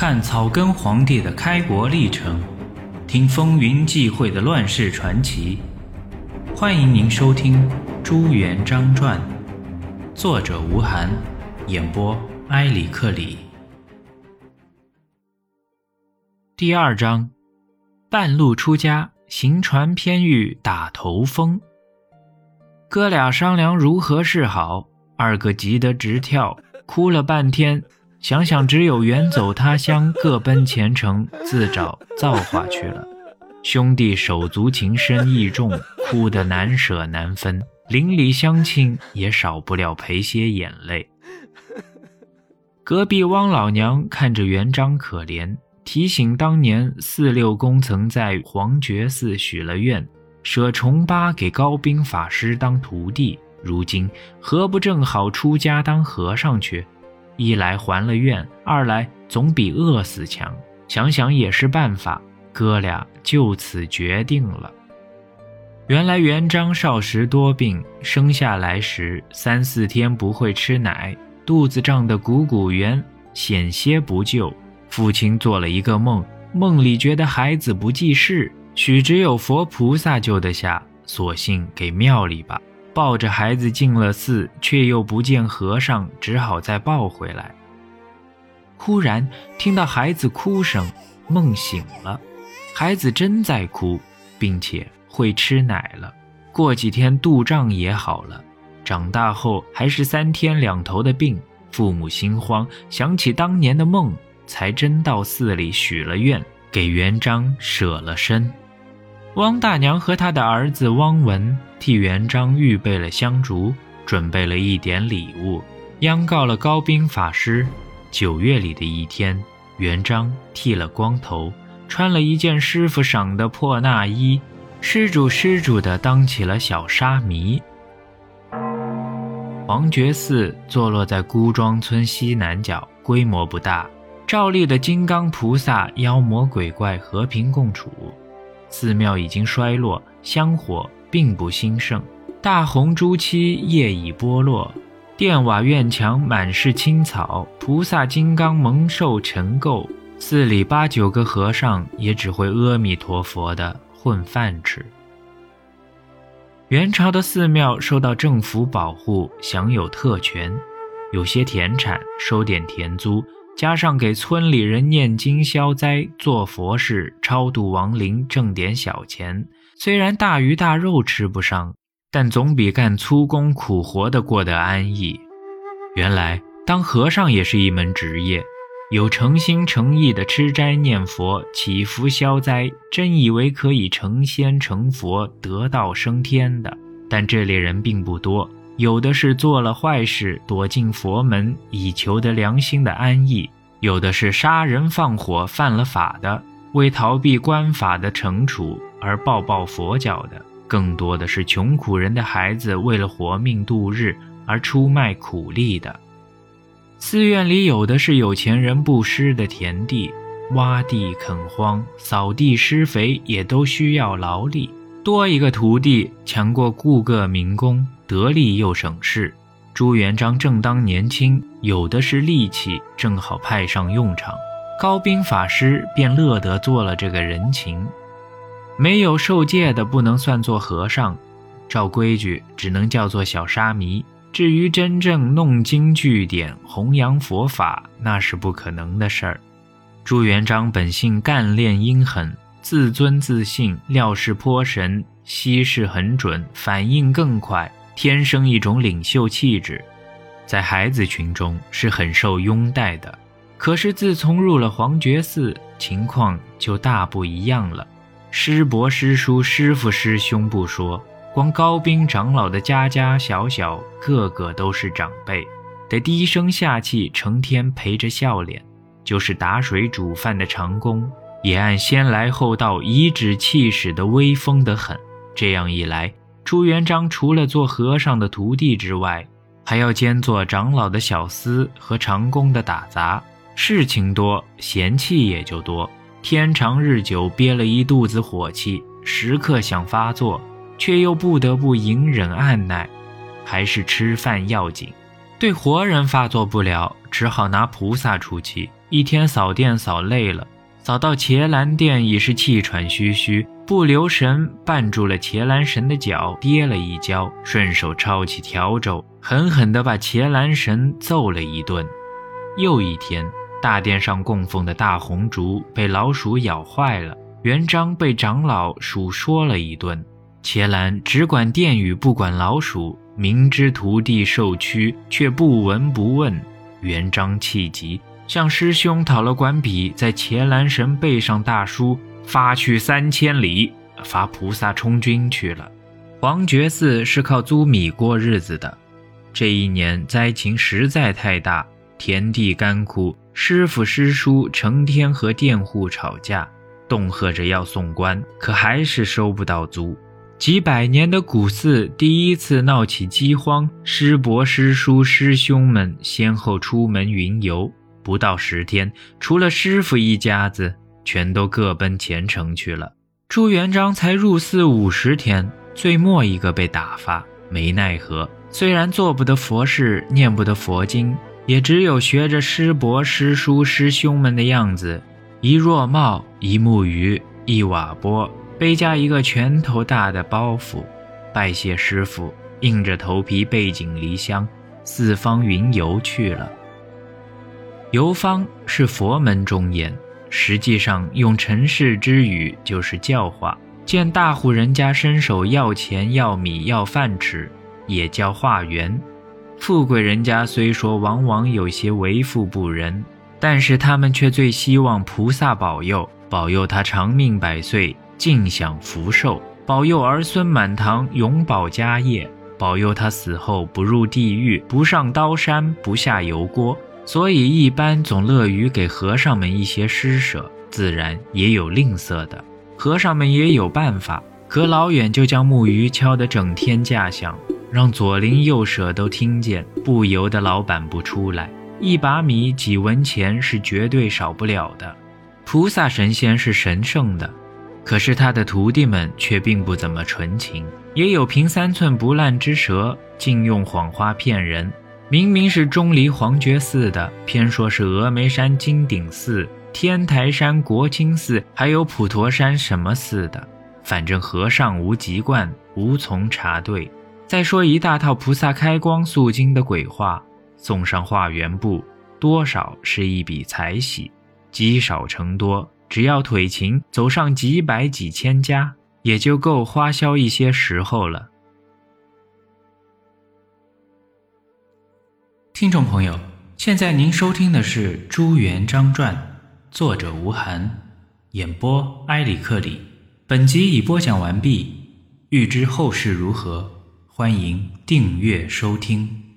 看草根皇帝的开国历程，听风云际会的乱世传奇。欢迎您收听《朱元璋传》，作者吴晗，演播埃里克里。第二章，半路出家，行船偏遇打头风。哥俩商量如何是好，二哥急得直跳，哭了半天。想想只有远走他乡，各奔前程，自找造化去了。兄弟手足情深义重，哭得难舍难分。邻里乡亲也少不了赔些眼泪。隔壁汪老娘看着元璋可怜，提醒当年四六公曾在黄觉寺许了愿，舍重八给高兵法师当徒弟，如今何不正好出家当和尚去？一来还了愿，二来总比饿死强。想想也是办法，哥俩就此决定了。原来元璋少时多病，生下来时三四天不会吃奶，肚子胀得鼓鼓圆，险些不救。父亲做了一个梦，梦里觉得孩子不济事，许只有佛菩萨救得下，索性给庙里吧。抱着孩子进了寺，却又不见和尚，只好再抱回来。忽然听到孩子哭声，梦醒了，孩子真在哭，并且会吃奶了。过几天肚胀也好了，长大后还是三天两头的病。父母心慌，想起当年的梦，才真到寺里许了愿，给元璋舍了身。汪大娘和她的儿子汪文替元璋预备了香烛，准备了一点礼物，央告了高兵法师。九月里的一天，元璋剃了光头，穿了一件师傅赏的破衲衣，施主施主的当起了小沙弥。黄觉寺坐落在孤庄村西南角，规模不大，照例的金刚菩萨、妖魔鬼怪和平共处。寺庙已经衰落，香火并不兴盛。大红朱漆叶已剥落，殿瓦院墙满是青草，菩萨金刚蒙受尘垢。寺里八九个和尚也只会阿弥陀佛的混饭吃。元朝的寺庙受到政府保护，享有特权，有些田产收点田租。加上给村里人念经消灾、做佛事、超度亡灵，挣点小钱，虽然大鱼大肉吃不上，但总比干粗工苦活的过得安逸。原来当和尚也是一门职业，有诚心诚意的吃斋念佛、祈福消灾，真以为可以成仙成佛、得道升天的。但这类人并不多。有的是做了坏事躲进佛门以求得良心的安逸，有的是杀人放火犯了法的，为逃避官法的惩处而抱抱佛脚的，更多的是穷苦人的孩子为了活命度日而出卖苦力的。寺院里有的是有钱人布施的田地，挖地垦荒、扫地施肥也都需要劳力，多一个徒弟强过雇个民工。得力又省事，朱元璋正当年轻，有的是力气，正好派上用场。高兵法师便乐得做了这个人情。没有受戒的不能算作和尚，照规矩只能叫做小沙弥。至于真正弄经据典、弘扬佛法，那是不可能的事儿。朱元璋本性干练阴狠，自尊自信，料事颇神，息事很准，反应更快。天生一种领袖气质，在孩子群中是很受拥戴的。可是自从入了黄觉寺，情况就大不一样了。师伯师叔师傅师兄不说，光高兵长老的家家小小，个个都是长辈，得低声下气，成天陪着笑脸。就是打水煮饭的长工，也按先来后到、颐指气使的威风得很。这样一来。朱元璋除了做和尚的徒弟之外，还要兼做长老的小厮和长工的打杂，事情多，嫌弃也就多。天长日久，憋了一肚子火气，时刻想发作，却又不得不隐忍按耐，还是吃饭要紧。对活人发作不了，只好拿菩萨出气。一天扫殿扫累了，扫到伽蓝殿已是气喘吁吁，不留神绊住了伽蓝神的脚，跌了一跤，顺手抄起笤帚，狠狠地把伽蓝神揍了一顿。又一天，大殿上供奉的大红烛被老鼠咬坏了，元璋被长老数说了一顿。伽蓝只管殿宇，不管老鼠。明知徒弟受屈，却不闻不问。元璋气急，向师兄讨了管笔，在伽蓝神背上大书：“发去三千里，罚菩萨充军去了。”黄觉寺是靠租米过日子的。这一年灾情实在太大，田地干枯，师傅师叔成天和佃户吵架，恫吓着要送官，可还是收不到租。几百年的古寺第一次闹起饥荒，师伯、师叔、师兄们先后出门云游，不到十天，除了师傅一家子，全都各奔前程去了。朱元璋才入寺五十天，最末一个被打发，没奈何。虽然做不得佛事，念不得佛经，也只有学着师伯、师叔、师兄们的样子，一若帽，一木鱼，一瓦钵。背加一个拳头大的包袱，拜谢师傅，硬着头皮背井离乡，四方云游去了。游方是佛门中言，实际上用尘世之语就是教化。见大户人家伸手要钱要米要饭吃，也叫化缘。富贵人家虽说往往有些为富不仁，但是他们却最希望菩萨保佑，保佑他长命百岁。尽享福寿，保佑儿孙满堂，永保家业，保佑他死后不入地狱，不上刀山，不下油锅。所以一般总乐于给和尚们一些施舍，自然也有吝啬的。和尚们也有办法，隔老远就将木鱼敲得整天架响，让左邻右舍都听见，不由得老板不出来。一把米几文钱是绝对少不了的。菩萨神仙是神圣的。可是他的徒弟们却并不怎么纯情，也有凭三寸不烂之舌，竟用谎话骗人。明明是钟离黄觉寺的，偏说是峨眉山金顶寺、天台山国清寺，还有普陀山什么寺的。反正和尚无籍贯，无从查对。再说一大套菩萨开光肃经的鬼话，送上化缘部，多少是一笔财喜，积少成多。只要腿勤，走上几百几千家，也就够花销一些时候了。听众朋友，现在您收听的是《朱元璋传》，作者吴晗，演播埃里克里。本集已播讲完毕，欲知后事如何，欢迎订阅收听。